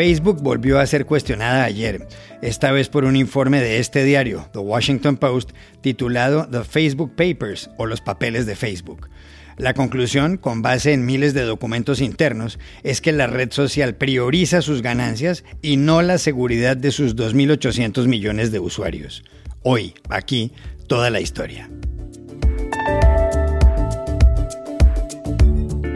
Facebook volvió a ser cuestionada ayer, esta vez por un informe de este diario, The Washington Post, titulado The Facebook Papers o los papeles de Facebook. La conclusión, con base en miles de documentos internos, es que la red social prioriza sus ganancias y no la seguridad de sus 2.800 millones de usuarios. Hoy, aquí, toda la historia.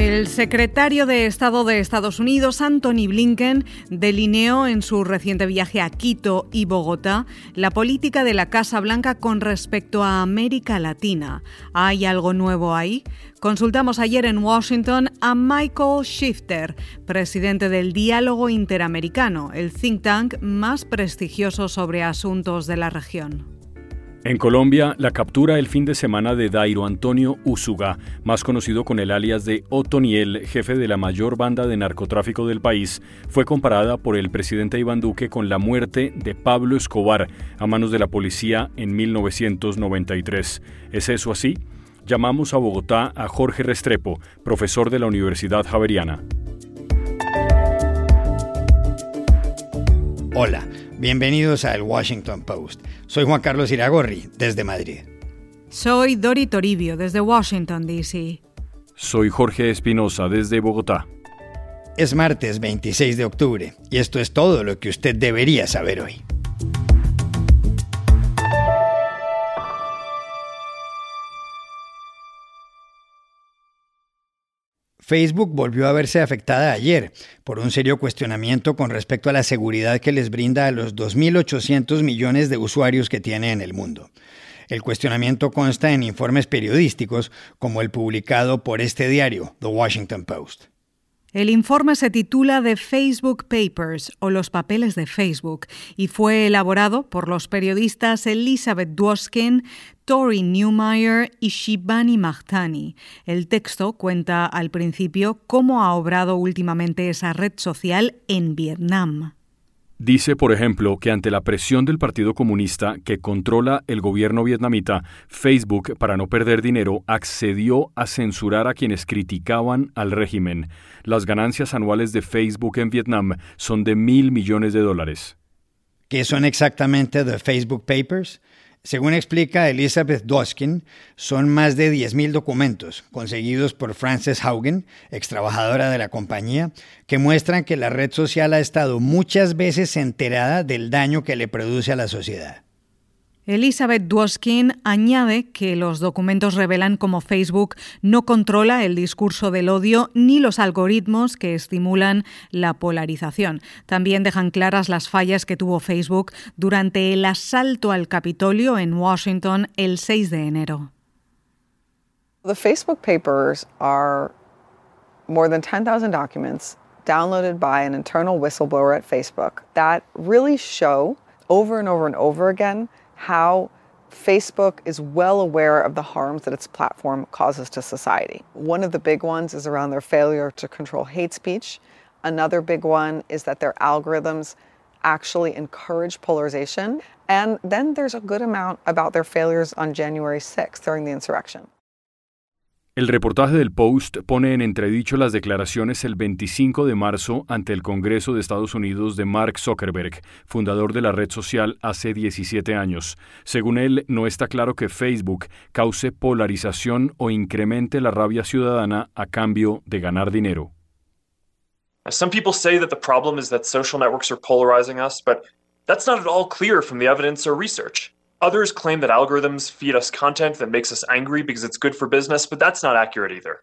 El secretario de Estado de Estados Unidos, Anthony Blinken, delineó en su reciente viaje a Quito y Bogotá la política de la Casa Blanca con respecto a América Latina. ¿Hay algo nuevo ahí? Consultamos ayer en Washington a Michael Shifter, presidente del Diálogo Interamericano, el think tank más prestigioso sobre asuntos de la región. En Colombia, la captura el fin de semana de Dairo Antonio Usuga, más conocido con el alias de Otoniel, jefe de la mayor banda de narcotráfico del país, fue comparada por el presidente Iván Duque con la muerte de Pablo Escobar a manos de la policía en 1993. ¿Es eso así? Llamamos a Bogotá a Jorge Restrepo, profesor de la Universidad Javeriana. Hola, bienvenidos a El Washington Post. Soy Juan Carlos Iragorri, desde Madrid. Soy Dori Toribio, desde Washington, D.C. Soy Jorge Espinosa, desde Bogotá. Es martes 26 de octubre y esto es todo lo que usted debería saber hoy. Facebook volvió a verse afectada ayer por un serio cuestionamiento con respecto a la seguridad que les brinda a los 2.800 millones de usuarios que tiene en el mundo. El cuestionamiento consta en informes periodísticos como el publicado por este diario, The Washington Post. El informe se titula The Facebook Papers o los papeles de Facebook y fue elaborado por los periodistas Elizabeth Dwoskin, Tori Newmeyer y Shibani Mahtani. El texto cuenta al principio cómo ha obrado últimamente esa red social en Vietnam. Dice, por ejemplo, que ante la presión del Partido Comunista que controla el gobierno vietnamita, Facebook, para no perder dinero, accedió a censurar a quienes criticaban al régimen. Las ganancias anuales de Facebook en Vietnam son de mil millones de dólares. ¿Qué son exactamente The Facebook Papers? Según explica Elizabeth Doskin, son más de 10.000 documentos conseguidos por Frances Haugen, ex trabajadora de la compañía, que muestran que la red social ha estado muchas veces enterada del daño que le produce a la sociedad. Elizabeth Dwoskin añade que los documentos revelan cómo Facebook no controla el discurso del odio ni los algoritmos que estimulan la polarización. También dejan claras las fallas que tuvo Facebook durante el asalto al Capitolio en Washington el 6 de enero. The Facebook papers are more than 10,000 documents downloaded by an internal whistleblower at Facebook that really show over and over and over again how Facebook is well aware of the harms that its platform causes to society. One of the big ones is around their failure to control hate speech. Another big one is that their algorithms actually encourage polarization. And then there's a good amount about their failures on January 6th during the insurrection. El reportaje del Post pone en entredicho las declaraciones el 25 de marzo ante el Congreso de Estados Unidos de Mark Zuckerberg, fundador de la red social hace 17 años. Según él, no está claro que Facebook cause polarización o incremente la rabia ciudadana a cambio de ganar dinero. Some people say that the problem is that social networks are polarizing us, but that's not at all clear from the evidence or research. Others claim that algorithms feed us content that makes us angry because it's good for business, but that's not accurate either.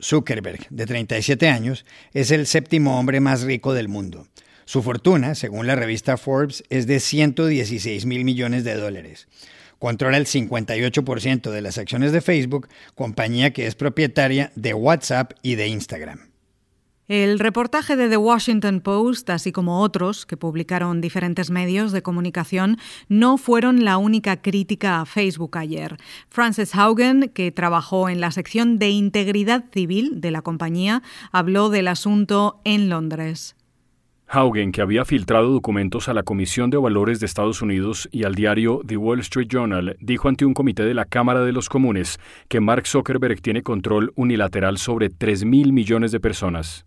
Zuckerberg, de 37 años, es el séptimo hombre más rico del mundo. Su fortuna, según la revista Forbes, es de 116 mil millones de dólares. Controla el 58% de las acciones de Facebook, compañía que es propietaria de WhatsApp y de Instagram. El reportaje de The Washington Post, así como otros que publicaron diferentes medios de comunicación, no fueron la única crítica a Facebook ayer. Frances Haugen, que trabajó en la sección de integridad civil de la compañía, habló del asunto en Londres. Haugen, que había filtrado documentos a la Comisión de Valores de Estados Unidos y al diario The Wall Street Journal, dijo ante un comité de la Cámara de los Comunes que Mark Zuckerberg tiene control unilateral sobre 3 mil millones de personas.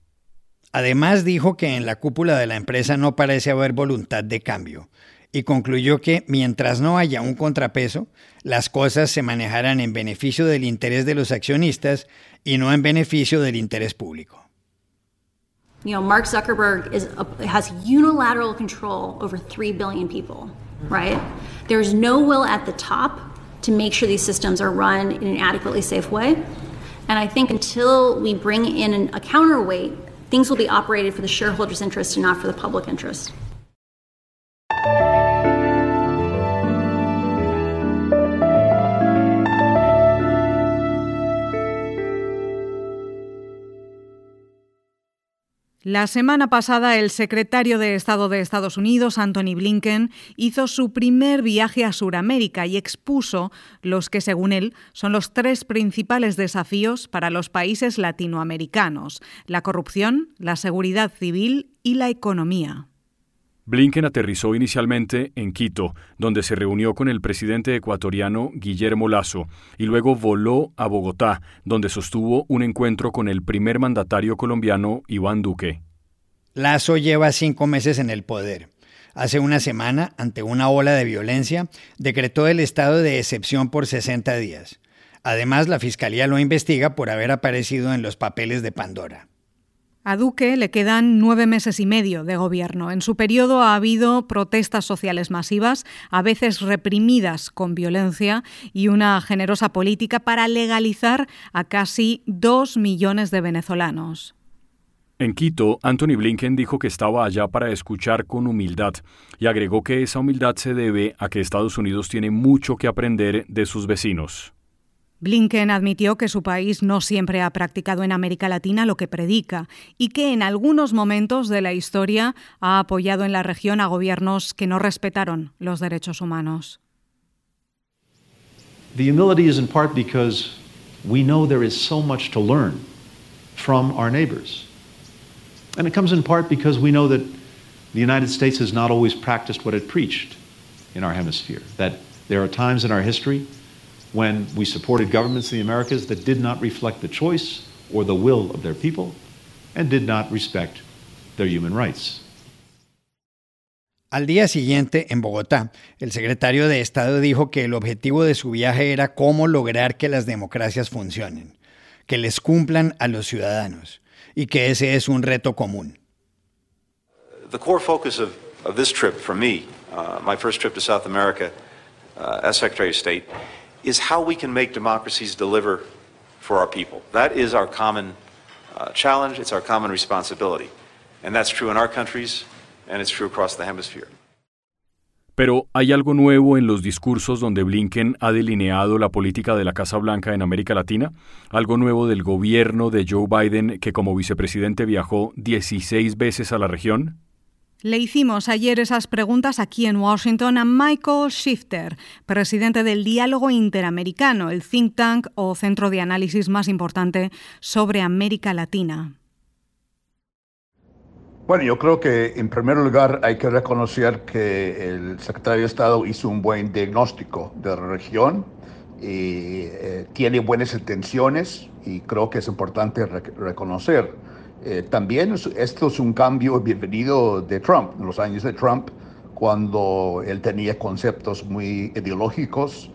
Además dijo que en la cúpula de la empresa no parece haber voluntad de cambio y concluyó que mientras no haya un contrapeso, las cosas se manejarán en beneficio del interés de los accionistas y no en beneficio del interés público. You know, Mark Zuckerberg is has unilateral control over 3 billion people, right? There's no will at the top to make sure these systems are run in an adequately safe way. And I think until we bring in a counterweight, things will be operated for the shareholders' interest and not for the public interest. La semana pasada, el secretario de Estado de Estados Unidos, Anthony Blinken, hizo su primer viaje a Sudamérica y expuso los que, según él, son los tres principales desafíos para los países latinoamericanos, la corrupción, la seguridad civil y la economía. Blinken aterrizó inicialmente en Quito, donde se reunió con el presidente ecuatoriano Guillermo Lazo, y luego voló a Bogotá, donde sostuvo un encuentro con el primer mandatario colombiano Iván Duque. Lazo lleva cinco meses en el poder. Hace una semana, ante una ola de violencia, decretó el estado de excepción por 60 días. Además, la Fiscalía lo investiga por haber aparecido en los papeles de Pandora. A Duque le quedan nueve meses y medio de gobierno. En su periodo ha habido protestas sociales masivas, a veces reprimidas con violencia, y una generosa política para legalizar a casi dos millones de venezolanos. En Quito, Anthony Blinken dijo que estaba allá para escuchar con humildad y agregó que esa humildad se debe a que Estados Unidos tiene mucho que aprender de sus vecinos. Blinken admitió que su país no siempre ha practicado en América Latina lo que predica y que en algunos momentos de la historia ha apoyado en la región a gobiernos que no respetaron los derechos humanos. The humility is in part because we know there is so much to learn from our neighbors. And it comes in part because we know that the United States has not always practiced what it preached in our hemisphere, that there are times in our history when we supported governments in the Americas that did not reflect the choice or the will of their people and did not respect their human rights. Al día siguiente, en Bogotá, el secretario de Estado dijo que el objetivo de su viaje era cómo lograr que las democracias funcionen, que les cumplan a los ciudadanos, y que ese es un reto común. The core focus of, of this trip for me, uh, my first trip to South America uh, as Secretary of State, is how we can make democracies deliver for our people. That is our common uh, challenge, it's our common responsibility. And that's true in our countries, and it's true across the hemisphere. Pero hay algo nuevo en los discursos donde Blinken ha delineado la política de la Casa Blanca en América Latina, algo nuevo del gobierno de Joe Biden que como vicepresidente viajó 16 veces a la región. Le hicimos ayer esas preguntas aquí en Washington a Michael Shifter, presidente del Diálogo Interamericano, el think tank o centro de análisis más importante sobre América Latina. Bueno, yo creo que en primer lugar hay que reconocer que el secretario de Estado hizo un buen diagnóstico de la región y eh, tiene buenas intenciones y creo que es importante reconocer eh, también esto es un cambio bienvenido de Trump, en los años de Trump, cuando él tenía conceptos muy ideológicos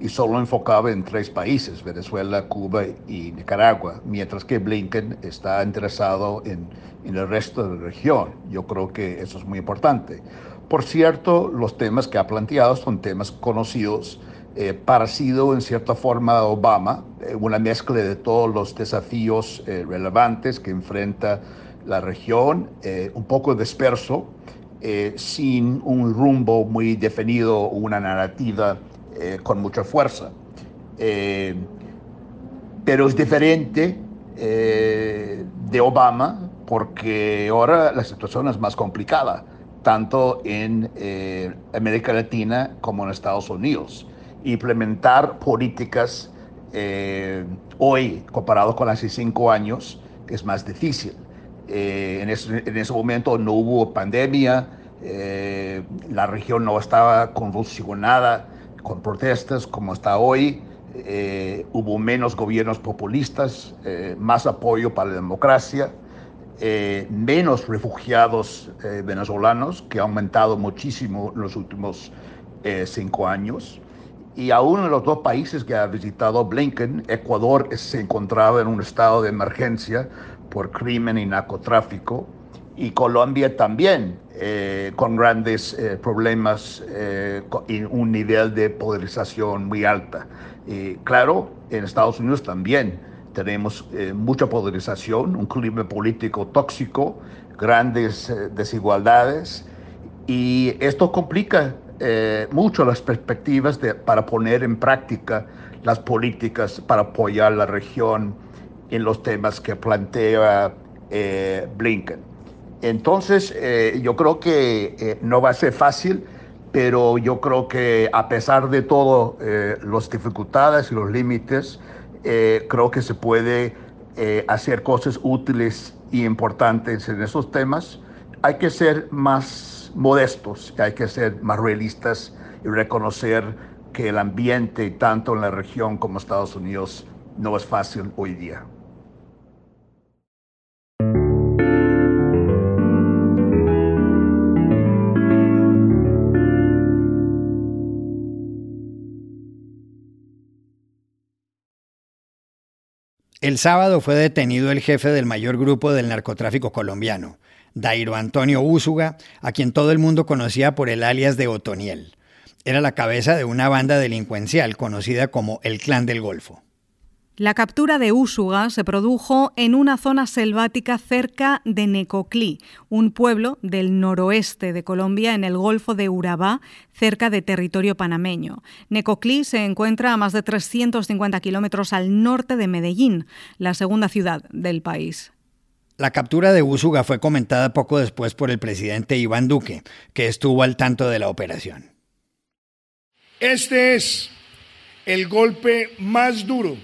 y solo enfocaba en tres países, Venezuela, Cuba y Nicaragua, mientras que Blinken está interesado en, en el resto de la región. Yo creo que eso es muy importante. Por cierto, los temas que ha planteado son temas conocidos eh, parecido en cierta forma a Obama, eh, una mezcla de todos los desafíos eh, relevantes que enfrenta la región, un poco disperso, sin un rumbo muy definido, una narrativa con mucha fuerza. pero es diferente de Obama porque ahora la situación es más complicada, tanto en América Latina como en Estados Unidos implementar políticas eh, hoy, comparado con hace cinco años, es más difícil. Eh, en, ese, momento no hubo pandemia, eh, la región no estaba convulsionada con protestas como está hoy, hubo menos gobiernos populistas, más apoyo para la democracia. menos refugiados venezolanos, que ha aumentado muchísimo en los últimos cinco años. Y aún en los dos países que ha visitado Blinken, Ecuador se encontraba en un estado de emergencia por crimen y narcotráfico, y Colombia también, con grandes problemas y un nivel de polarización muy alta. Claro, en Estados Unidos también tenemos eh, mucha polarización, un clima político tóxico, grandes eh, desigualdades y esto complica eh, mucho las perspectivas de, para poner en práctica las políticas para apoyar la región en los temas que plantea Blinken. Entonces, yo creo que no va a ser fácil, pero yo creo que a pesar de todo, las dificultades y los límites, eh, creo que se puede eh, hacer cosas útiles y importantes en esos temas. Hay que ser más modestos, hay que ser más realistas y reconocer que el ambiente, tanto en la región como Estados Unidos, no es fácil hoy día. El sábado fue detenido el jefe del mayor grupo del narcotráfico colombiano, Dairo Antonio Úsuga, a quien todo el mundo conocía por el alias de Otoniel. Era la cabeza de una banda delincuencial conocida como el Clan del Golfo. La captura de Úsuga se produjo en una zona selvática cerca de Necoclí, un pueblo del noroeste de Colombia en el Golfo de Urabá, cerca de territorio panameño. Necoclí se encuentra a más de 350 kilómetros al norte de Medellín, la segunda ciudad del país. La captura de Úsuga fue comentada poco después por el presidente Iván Duque, que estuvo al tanto de la operación. Este es el golpe más duro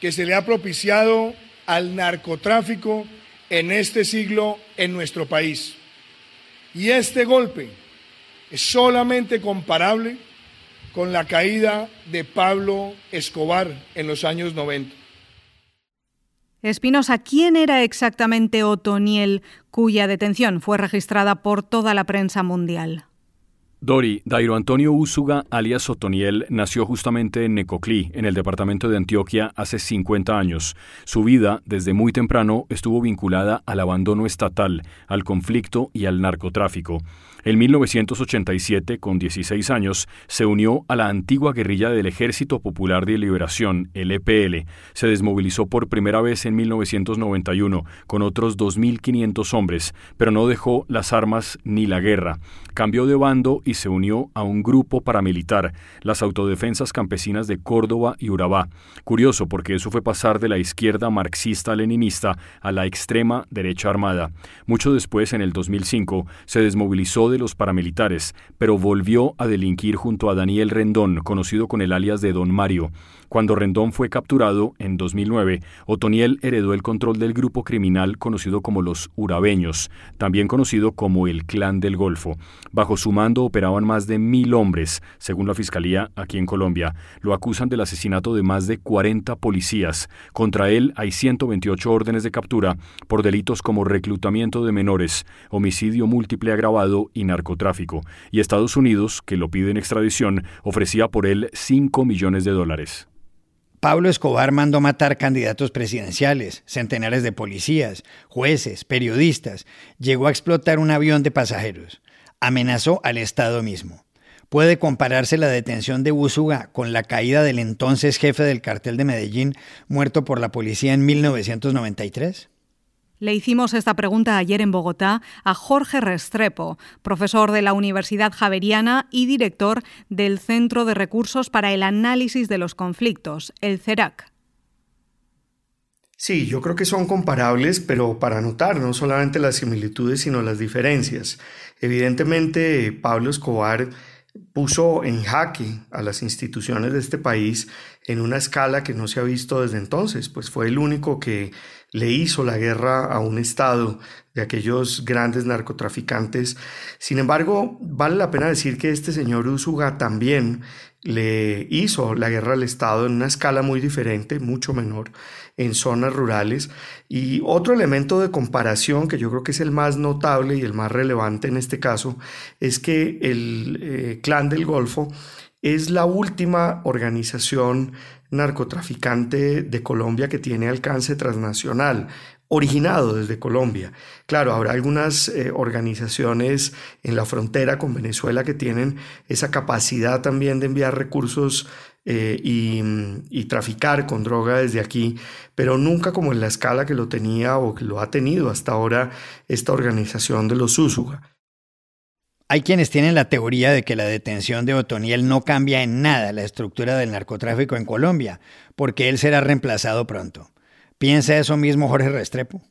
que se le ha propiciado al narcotráfico en este siglo en nuestro país. Y este golpe es solamente comparable con la caída de Pablo Escobar en los años 90. Espinosa, ¿quién era exactamente Otoniel, cuya detención fue registrada por toda la prensa mundial? Dori, Dairo Antonio Úsuga, alias Otoniel, nació justamente en Necoclí, en el departamento de Antioquia, hace 50 años. Su vida, desde muy temprano, estuvo vinculada al abandono estatal, al conflicto y al narcotráfico. En 1987, con 16 años, se unió a la antigua guerrilla del Ejército Popular de Liberación, el EPL. Se desmovilizó por primera vez en 1991, con otros 2.500 hombres, pero no dejó las armas ni la guerra. Cambió de bando y se unió a un grupo paramilitar, las Autodefensas Campesinas de Córdoba y Urabá. Curioso porque eso fue pasar de la izquierda marxista-leninista a la extrema derecha armada. Mucho después, en el 2005, se desmovilizó de los paramilitares, pero volvió a delinquir junto a Daniel Rendón, conocido con el alias de Don Mario. Cuando Rendón fue capturado en 2009, Otoniel heredó el control del grupo criminal conocido como los Urabeños, también conocido como el Clan del Golfo. Bajo su mando operaban más de mil hombres, según la Fiscalía aquí en Colombia. Lo acusan del asesinato de más de 40 policías. Contra él hay 128 órdenes de captura por delitos como reclutamiento de menores, homicidio múltiple agravado y narcotráfico. Y Estados Unidos, que lo pide en extradición, ofrecía por él 5 millones de dólares. Pablo Escobar mandó matar candidatos presidenciales, centenares de policías, jueces, periodistas, llegó a explotar un avión de pasajeros, amenazó al Estado mismo. ¿Puede compararse la detención de Busuga con la caída del entonces jefe del cartel de Medellín, muerto por la policía en 1993? Le hicimos esta pregunta ayer en Bogotá a Jorge Restrepo, profesor de la Universidad Javeriana y director del Centro de Recursos para el Análisis de los Conflictos, el CERAC. Sí, yo creo que son comparables, pero para notar no solamente las similitudes, sino las diferencias. Evidentemente, Pablo Escobar puso en jaque a las instituciones de este país en una escala que no se ha visto desde entonces, pues fue el único que le hizo la guerra a un Estado de aquellos grandes narcotraficantes. Sin embargo, vale la pena decir que este señor Usuga también le hizo la guerra al Estado en una escala muy diferente, mucho menor, en zonas rurales. Y otro elemento de comparación que yo creo que es el más notable y el más relevante en este caso es que el eh, Clan del Golfo es la última organización narcotraficante de Colombia que tiene alcance transnacional originado desde Colombia. Claro, habrá algunas eh, organizaciones en la frontera con Venezuela que tienen esa capacidad también de enviar recursos eh, y, traficar con droga desde aquí, pero nunca como en la escala que lo tenía o que lo ha tenido hasta ahora esta organización de los Úsuga. Hay quienes tienen la teoría de que la detención de Otoniel no cambia en nada la estructura del narcotráfico en Colombia, porque él será reemplazado pronto. ¿Piensa eso mismo Jorge Restrepo?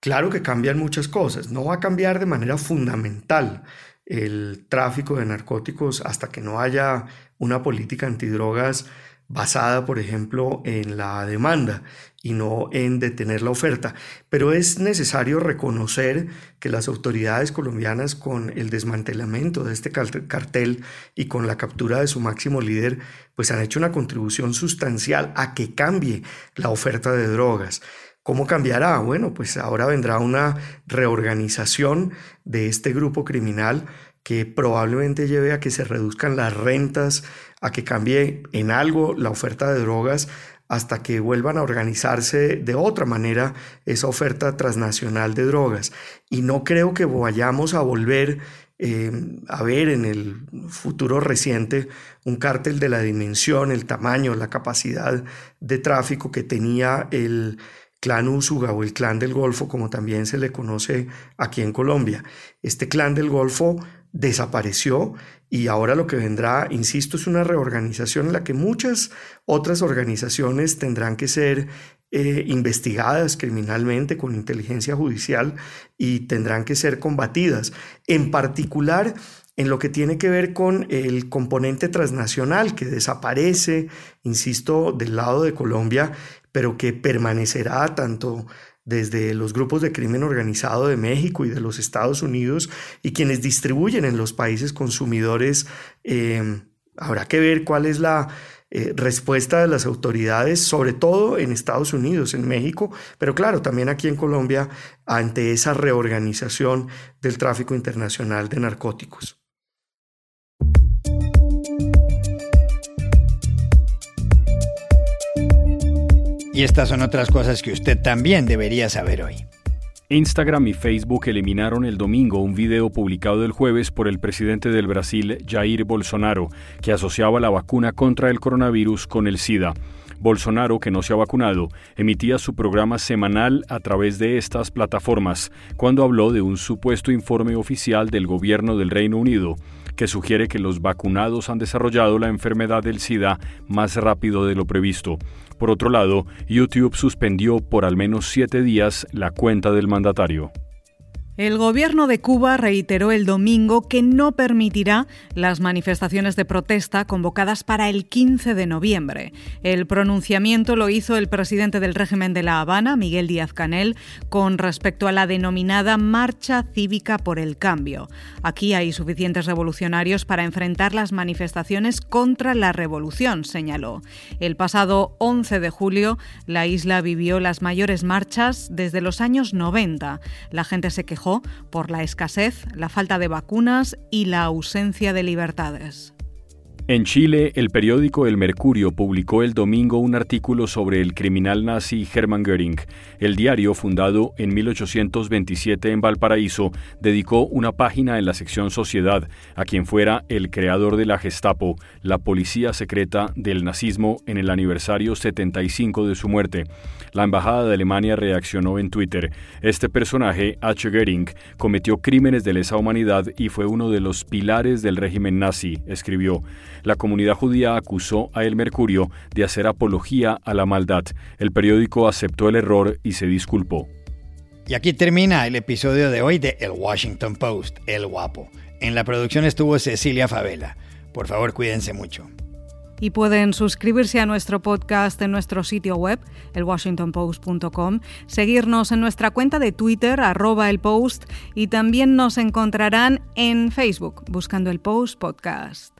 Claro que cambian muchas cosas. No va a cambiar de manera fundamental el tráfico de narcóticos hasta que no haya una política antidrogas basada, por ejemplo, en la demanda y no en detener la oferta. Pero es necesario reconocer que las autoridades colombianas con el desmantelamiento de este cartel y con la captura de su máximo líder, pues han hecho una contribución sustancial a que cambie la oferta de drogas. ¿Cómo cambiará? Bueno, pues ahora vendrá una reorganización de este grupo criminal que probablemente lleve a que se reduzcan las rentas, a que cambie en algo la oferta de drogas hasta que vuelvan a organizarse de otra manera esa oferta transnacional de drogas. Y no creo que vayamos a volver eh, a ver en el futuro reciente un cártel de la dimensión, el tamaño, la capacidad de tráfico que tenía el clan Usuga o el clan del Golfo, como también se le conoce aquí en Colombia. Este clan del Golfo desapareció y ahora lo que vendrá, insisto, es una reorganización en la que muchas otras organizaciones tendrán que ser eh, investigadas criminalmente con inteligencia judicial y tendrán que ser combatidas. En particular, en lo que tiene que ver con el componente transnacional que desaparece, insisto, del lado de Colombia, pero que permanecerá tanto desde los grupos de crimen organizado de México y de los Estados Unidos y quienes distribuyen en los países consumidores. Eh, habrá que ver cuál es la eh, respuesta de las autoridades, sobre todo en Estados Unidos, en México, pero claro, también aquí en Colombia, ante esa reorganización del tráfico internacional de narcóticos. Y estas son otras cosas que usted también debería saber hoy. Instagram y Facebook eliminaron el domingo un video publicado el jueves por el presidente del Brasil, Jair Bolsonaro, que asociaba la vacuna contra el coronavirus con el SIDA. Bolsonaro, que no se ha vacunado, emitía su programa semanal a través de estas plataformas, cuando habló de un supuesto informe oficial del gobierno del Reino Unido que sugiere que los vacunados han desarrollado la enfermedad del SIDA más rápido de lo previsto. Por otro lado, YouTube suspendió por al menos siete días la cuenta del mandatario. El gobierno de Cuba reiteró el domingo que no permitirá las manifestaciones de protesta convocadas para el 15 de noviembre. El pronunciamiento lo hizo el presidente del régimen de La Habana, Miguel Díaz Canel, con respecto a la denominada Marcha Cívica por el Cambio. Aquí hay suficientes revolucionarios para enfrentar las manifestaciones contra la revolución, señaló. El pasado 11 de julio, la isla vivió las mayores marchas desde los años 90. La gente se quejó por la escasez, la falta de vacunas y la ausencia de libertades. En Chile, el periódico El Mercurio publicó el domingo un artículo sobre el criminal nazi Hermann Göring. El diario, fundado en 1827 en Valparaíso, dedicó una página en la sección Sociedad a quien fuera el creador de la Gestapo, la policía secreta del nazismo en el aniversario 75 de su muerte. La embajada de Alemania reaccionó en Twitter. Este personaje, H. Göring, cometió crímenes de lesa humanidad y fue uno de los pilares del régimen nazi, escribió. La comunidad judía acusó a El Mercurio de hacer apología a la maldad. El periódico aceptó el error y se disculpó. Y aquí termina el episodio de hoy de El Washington Post, El Guapo. En la producción estuvo Cecilia Favela. Por favor, cuídense mucho. y pueden suscribirse a nuestro podcast en nuestro sitio web, elwashingtonpost.com, seguirnos en nuestra cuenta de Twitter, arroba el post, y también nos encontrarán en Facebook buscando el Post Podcast.